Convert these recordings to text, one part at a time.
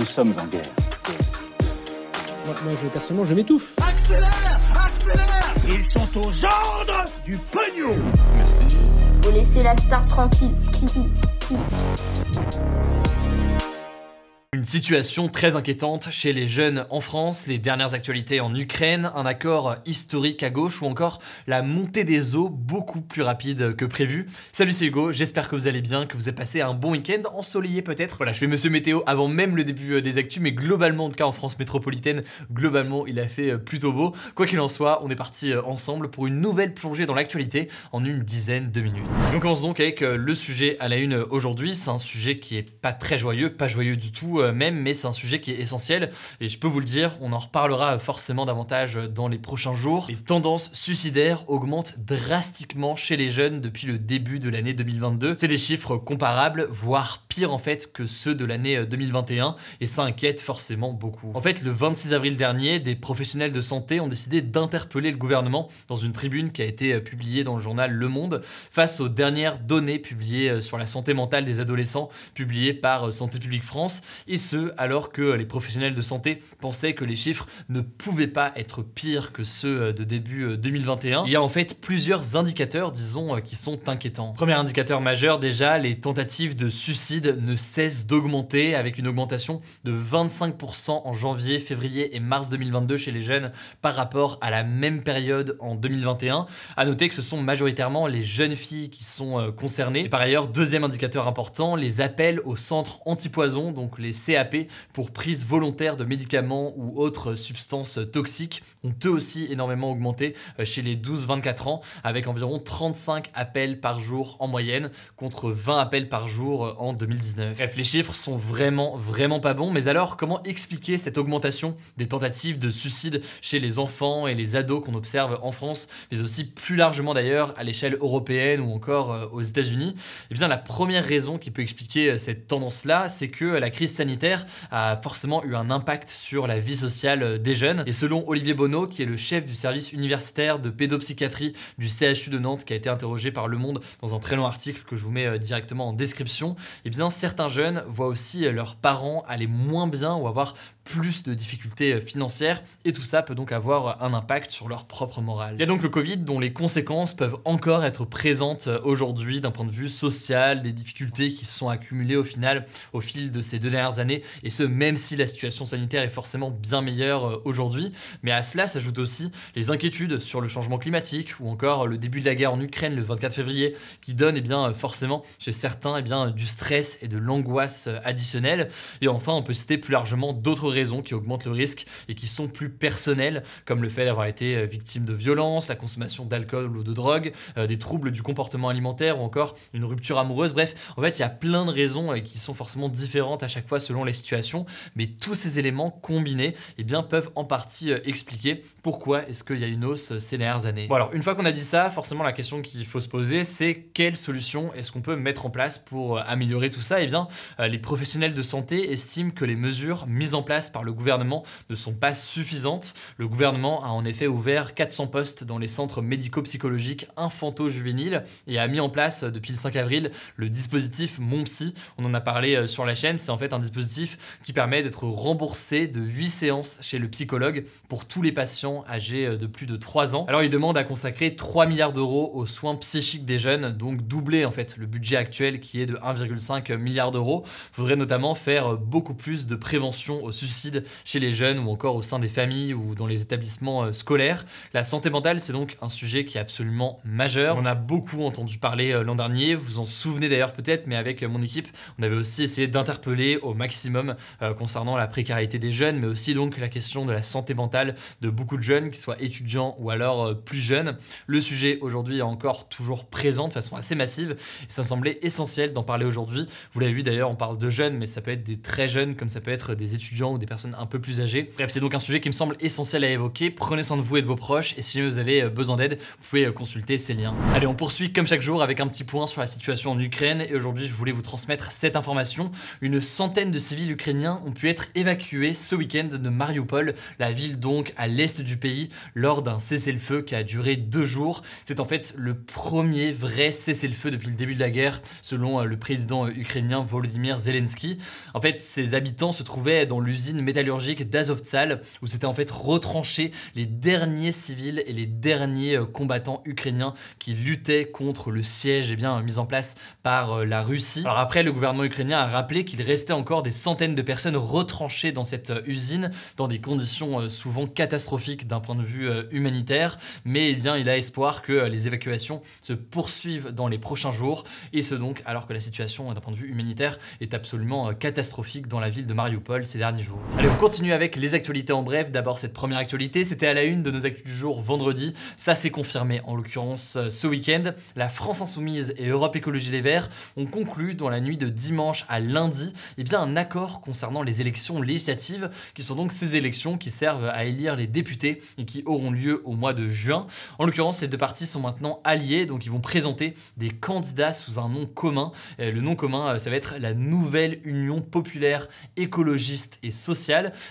Nous sommes en guerre. Moi, moi, je, personnellement, je m'étouffe. Accélère Accélère Ils sont aux ordres du pognon Faut laisser la star tranquille. Une situation très inquiétante chez les jeunes en France, les dernières actualités en Ukraine, un accord historique à gauche ou encore la montée des eaux beaucoup plus rapide que prévu. Salut c'est Hugo, j'espère que vous allez bien, que vous avez passé un bon week-end, ensoleillé peut-être. Voilà, je fais Monsieur Météo avant même le début euh, des actus, mais globalement, en tout cas en France métropolitaine, globalement il a fait euh, plutôt beau. Quoi qu'il en soit, on est parti euh, ensemble pour une nouvelle plongée dans l'actualité en une dizaine de minutes. On commence donc avec le sujet à la une aujourd'hui, c'est un sujet qui est pas très joyeux, pas joyeux du tout même, mais c'est un sujet qui est essentiel et je peux vous le dire, on en reparlera forcément davantage dans les prochains jours. Les tendances suicidaires augmentent drastiquement chez les jeunes depuis le début de l'année 2022. C'est des chiffres comparables, voire pire en fait que ceux de l'année 2021 et ça inquiète forcément beaucoup. En fait, le 26 avril dernier, des professionnels de santé ont décidé d'interpeller le gouvernement dans une tribune qui a été publiée dans le journal Le Monde face aux dernières données publiées sur la santé mentale des adolescents publiées par Santé publique France et ce alors que les professionnels de santé pensaient que les chiffres ne pouvaient pas être pires que ceux de début 2021. Il y a en fait plusieurs indicateurs, disons, qui sont inquiétants. Premier indicateur majeur déjà, les tentatives de suicide ne cessent d'augmenter avec une augmentation de 25% en janvier, février et mars 2022 chez les jeunes par rapport à la même période en 2021. À noter que ce sont majoritairement les jeunes filles qui sont euh, concernées. Et par ailleurs, deuxième indicateur important, les appels au centre antipoison, donc les CAP, pour prise volontaire de médicaments ou autres substances toxiques. Ont eux aussi énormément augmenté euh, chez les 12-24 ans, avec environ 35 appels par jour en moyenne, contre 20 appels par jour euh, en 2019. Bref, les chiffres sont vraiment, vraiment pas bons, mais alors comment expliquer cette augmentation des tentatives de suicide chez les enfants et les ados qu'on observe en France, mais aussi plus largement d'ailleurs à l'échelle européenne ou encore euh, aux États-Unis? Eh bien, la première raison qui peut expliquer cette tendance-là, c'est que la crise sanitaire a forcément eu un impact sur la vie sociale des jeunes. Et selon Olivier Bonneau, qui est le chef du service universitaire de pédopsychiatrie du CHU de Nantes, qui a été interrogé par Le Monde dans un très long article que je vous mets euh, directement en description, eh bien certains jeunes voient aussi euh, leurs parents aller moins bien ou avoir plus de difficultés euh, financières et tout ça peut donc avoir un impact sur leur propre morale. Il y a donc le Covid dont les conséquences peuvent encore être présentes aujourd'hui d'un point de vue social, des difficultés qui se sont accumulées au final au fil de ces deux dernières années et ce même si la situation sanitaire est forcément bien meilleure euh, aujourd'hui, mais à cela s'ajoutent aussi les inquiétudes sur le changement climatique ou encore le début de la guerre en Ukraine le 24 février qui donne eh bien forcément chez certains eh bien du stress et de l'angoisse additionnelle et enfin on peut citer plus largement d'autres raisons qui augmentent le risque et qui sont plus personnelles comme le fait d'avoir été euh, victime de violence, la consommation d'alcool ou de drogue, euh, des troubles du comportement alimentaire ou encore une rupture amoureuse. Bref, en fait, il y a plein de raisons qui sont forcément différentes à chaque fois selon les situations, mais tous ces éléments combinés eh bien, peuvent en partie euh, expliquer pourquoi est-ce qu'il y a une hausse ces dernières années. Bon alors, une fois qu'on a dit ça, forcément la question qu'il faut se poser, c'est quelle solution est-ce qu'on peut mettre en place pour améliorer tout ça? Eh bien, les professionnels de santé estiment que les mesures mises en place par le gouvernement ne sont pas suffisantes. Le gouvernement a en effet ouvert 400 postes dans les centres médico-psychologiques infanto-juvéniles et a mis en place depuis le 5 avril le dispositif Mon Psy. On en a parlé euh, sur la chaîne. C'est en fait un dispositif qui permet d'être remboursé de 8 séances chez le psychologue pour tous les patients âgés euh, de plus de 3 ans. Alors il demande à consacrer 3 milliards d'euros aux soins psychiques des jeunes, donc doubler en fait le budget actuel qui est de 1,5 milliard d'euros. Il faudrait notamment faire beaucoup plus de prévention au suicide chez les jeunes ou encore au sein des familles ou dans les établissements euh, scolaires. La santé mentale, c'est donc un sujet qui est absolument majeur. On a beaucoup entendu parler euh, l'an dernier, vous en souvenez d'ailleurs peut-être, mais avec euh, mon équipe, on avait aussi essayé d'interpeller au maximum concernant la précarité des jeunes, mais aussi donc la question de la santé mentale de beaucoup de jeunes, qu'ils soient étudiants ou alors plus jeunes. Le sujet aujourd'hui est encore toujours présent de façon assez massive et ça me semblait essentiel d'en parler aujourd'hui. Vous l'avez vu d'ailleurs, on parle de jeunes, mais ça peut être des très jeunes comme ça peut être des étudiants ou des personnes un peu plus âgées. Bref, c'est donc un sujet qui me semble essentiel à évoquer. Prenez soin de vous et de vos proches et si vous avez euh, besoin d'aide, vous pouvez euh, consulter ces liens. Allez, on poursuit comme chaque jour avec un petit point sur la situation en Ukraine et aujourd'hui, je voulais vous transmettre cette information. Une centaine de civils ukrainiens ont pu être évacués ce week-end de Mariupol, la ville donc à l'est du pays, lors d'un cessez-le-feu qui a duré deux jours. C'est en fait le premier vrai cessez-le-feu depuis le début de la guerre, selon euh, le président ukrainien Volodymyr Zelensky. En fait, ses habitants se trouvaient dans l'usine métallurgique d'Azovtsal, où s'étaient en fait retranchés les derniers civils et les derniers euh, combattants ukrainiens qui luttaient contre le siège eh bien, mis en place par euh, la Russie. Alors après, le gouvernement ukrainien a rappelé qu'il restait encore des centaines de personnes retranchées dans cette euh, usine, dans des conditions souvent catastrophiques d'un point de vue humanitaire, mais eh bien, il a espoir que les évacuations se poursuivent dans les prochains jours, et ce donc alors que la situation d'un point de vue humanitaire est absolument catastrophique dans la ville de Mariupol ces derniers jours. Allez, on continue avec les actualités en bref. D'abord, cette première actualité, c'était à la une de nos actus du jour vendredi. Ça s'est confirmé en l'occurrence euh, ce week-end. La France Insoumise et Europe Écologie Les Verts ont conclu dans la nuit de dimanche à lundi eh bien, un accord concernant les élections législatives, qui sont donc ces élections qui servent à élire les députés et qui auront lieu au mois de juin. En l'occurrence, les deux partis sont maintenant alliés, donc ils vont présenter des candidats sous un nom commun. Euh, le nom commun, euh, ça va être la Nouvelle Union Populaire Écologiste et Sociale.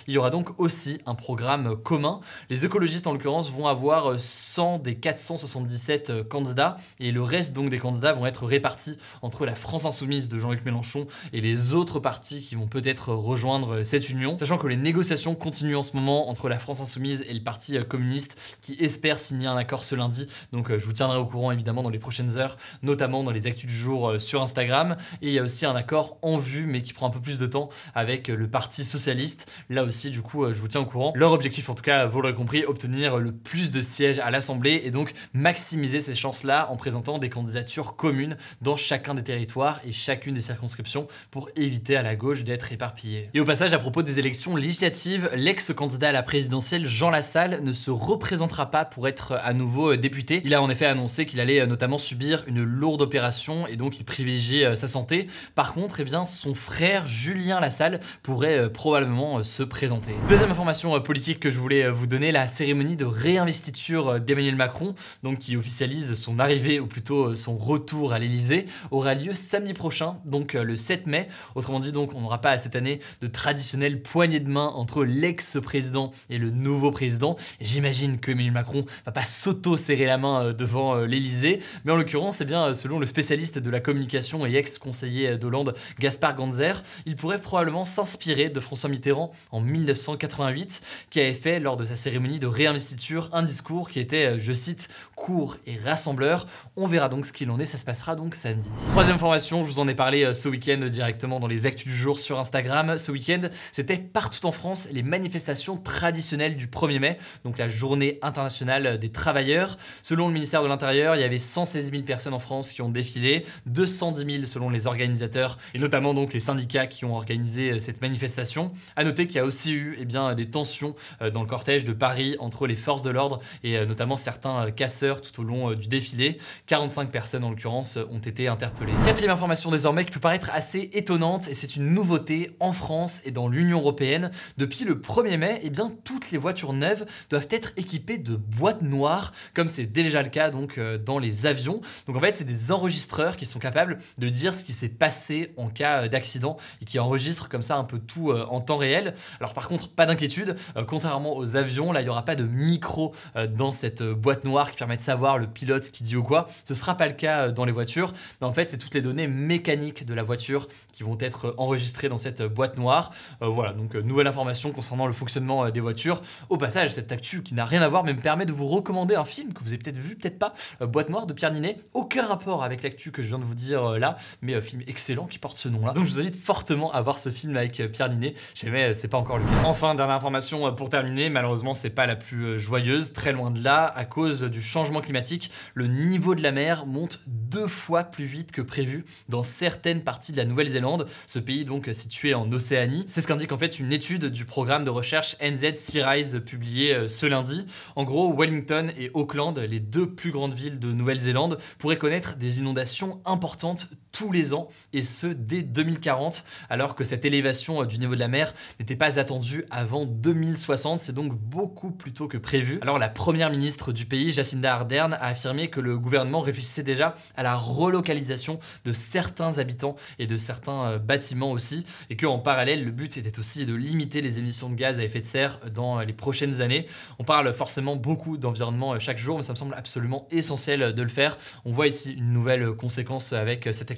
Il y aura donc aussi un programme commun. Les écologistes, en l'occurrence, vont avoir 100 des 477 euh, candidats et le reste donc des candidats vont être répartis entre la France Insoumise de Jean-Luc Mélenchon et les autres partis qui vont peut-être rejoindre cette union. Sachant que les négociations continuent en ce moment entre la France Insoumise et le Parti euh, communiste qui espère signer un accord ce lundi. Donc euh, je vous tiendrai au courant évidemment dans les prochaines heures, notamment dans les actus du jour sur Instagram. Et il y a aussi un accord en vue mais qui prend un peu plus de temps avec le Parti socialiste. Là aussi du coup je vous tiens au courant. Leur objectif en tout cas, vous l'aurez compris, obtenir le plus de sièges à l'Assemblée et donc maximiser ces chances-là en présentant des candidatures communes dans chacun des territoires et chacune des circonscriptions pour éviter à la gauche d'être éparpillée. Et au passage, à propos des élections législatives, l'ex-candidat à la présidentielle Jean Lassalle ne se représentera pas pour être à nouveau député. Il a en effet annoncé qu'il allait notamment subir une lourde opération et donc il privilégie euh, sa santé. Par contre, eh bien, son frère Julien Lassalle pourrait euh, probablement euh, se présenter. Deuxième information politique que je voulais vous donner, la cérémonie de réinvestiture d'Emmanuel Macron, donc qui officialise son arrivée ou plutôt son retour à l'Elysée, aura lieu samedi prochain, donc le 7 mai. Autrement dit, donc on n'aura pas cette année de traditionnelle poignée de main entre l'ex-président et le nouveau président. J'imagine que Emmanuel Macron va pas s'auto-serrer la main euh, devant euh, l'Elysée, mais en l'occurrence, eh bien, selon le spécialiste de la communication et ex-conseiller d'Hollande, Gaspard Ganzer, il pourrait probablement s'inspirer de François Mitterrand en 1988, qui avait fait lors de sa cérémonie de réinvestiture un discours qui était, euh, je cite, court et rassembleur. On verra donc ce qu'il en est, ça se passera donc samedi. Troisième formation, je vous en ai parlé euh, ce week-end directement dans les actus du jour sur Instagram. Ce week-end, c'était partout en France les manifestations traditionnelles du 1er mai, donc la journée internationale des travailleurs. Selon le ministère de l'Intérieur, il y avait 116 000 personnes en France qui ont défilé, 210 000 selon les organisateurs et notamment donc les syndicats qui ont organisé euh, cette manifestation. À noter qu'il y a aussi eu eh bien, des tensions dans le cortège de Paris entre les forces de l'ordre et euh, notamment certains euh, casseurs tout au long euh, du défilé. 45 personnes en l'occurrence ont été interpellées. Quatrième information désormais qui peut paraître assez étonnante et c'est une nouveauté en France et dans l'Union Européenne. Depuis le 1er mai, eh bien, toutes les voitures neuves doivent être équipées de boîtes noires comme c'est déjà le cas donc dans les avions. Donc en fait c'est des enregistreurs qui sont capables de dire ce qui s'est passé en cas d'accident et qui enregistrent comme ça un peu tout en temps réel. Alors par contre pas d'inquiétude, contrairement aux avions, là il n'y aura pas de micro euh, dans cette euh, boîte noire qui permet de savoir le pilote qui dit ou quoi. Ce ne sera pas le cas euh, dans les voitures, mais en fait c'est toutes les données mécaniques de la voiture qui vont être enregistrées dans cette boîte noire. voilà, donc nouvelle information concernant le fonctionnement des voitures. Au passage, cette actu qui n'a rien à voir, mais me permet de vous recommander un film que vous avez peut-être vu, peut-être pas, Boîte noire de Pierre Ninet. Aucun rapport avec l'actu que je viens de vous dire là, mais un film excellent qui porte ce nom-là. Donc je vous invite fortement à voir ce film avec Pierre Ninet. Mais c'est pas encore le cas. Enfin, dernière information pour terminer, malheureusement, c'est pas la plus joyeuse, très loin de là, à cause du changement climatique, le niveau de la mer monte deux fois plus vite que prévu dans certaines parties de la Nouvelle-Zélande, ce pays donc situé en Océanie. C'est ce qu'indique en fait une étude du programme de recherche NZ Sea Rise publiée ce lundi. En gros, Wellington et Auckland, les deux plus grandes villes de Nouvelle-Zélande, pourraient connaître des inondations importantes tous les ans, et ce dès 2040, alors que cette élévation euh, du niveau de la mer n'était pas attendue avant 2060, c'est donc beaucoup plus tôt que prévu. Alors la première ministre du pays, Jacinda Ardern, a affirmé que le gouvernement réfléchissait déjà à la relocalisation de certains habitants et de certains euh, bâtiments aussi, et qu'en parallèle, le but était aussi de limiter les émissions de gaz à effet de serre dans les prochaines années. On parle forcément beaucoup d'environnement euh, chaque jour, mais ça me semble absolument essentiel de le faire. On voit ici une nouvelle conséquence avec cette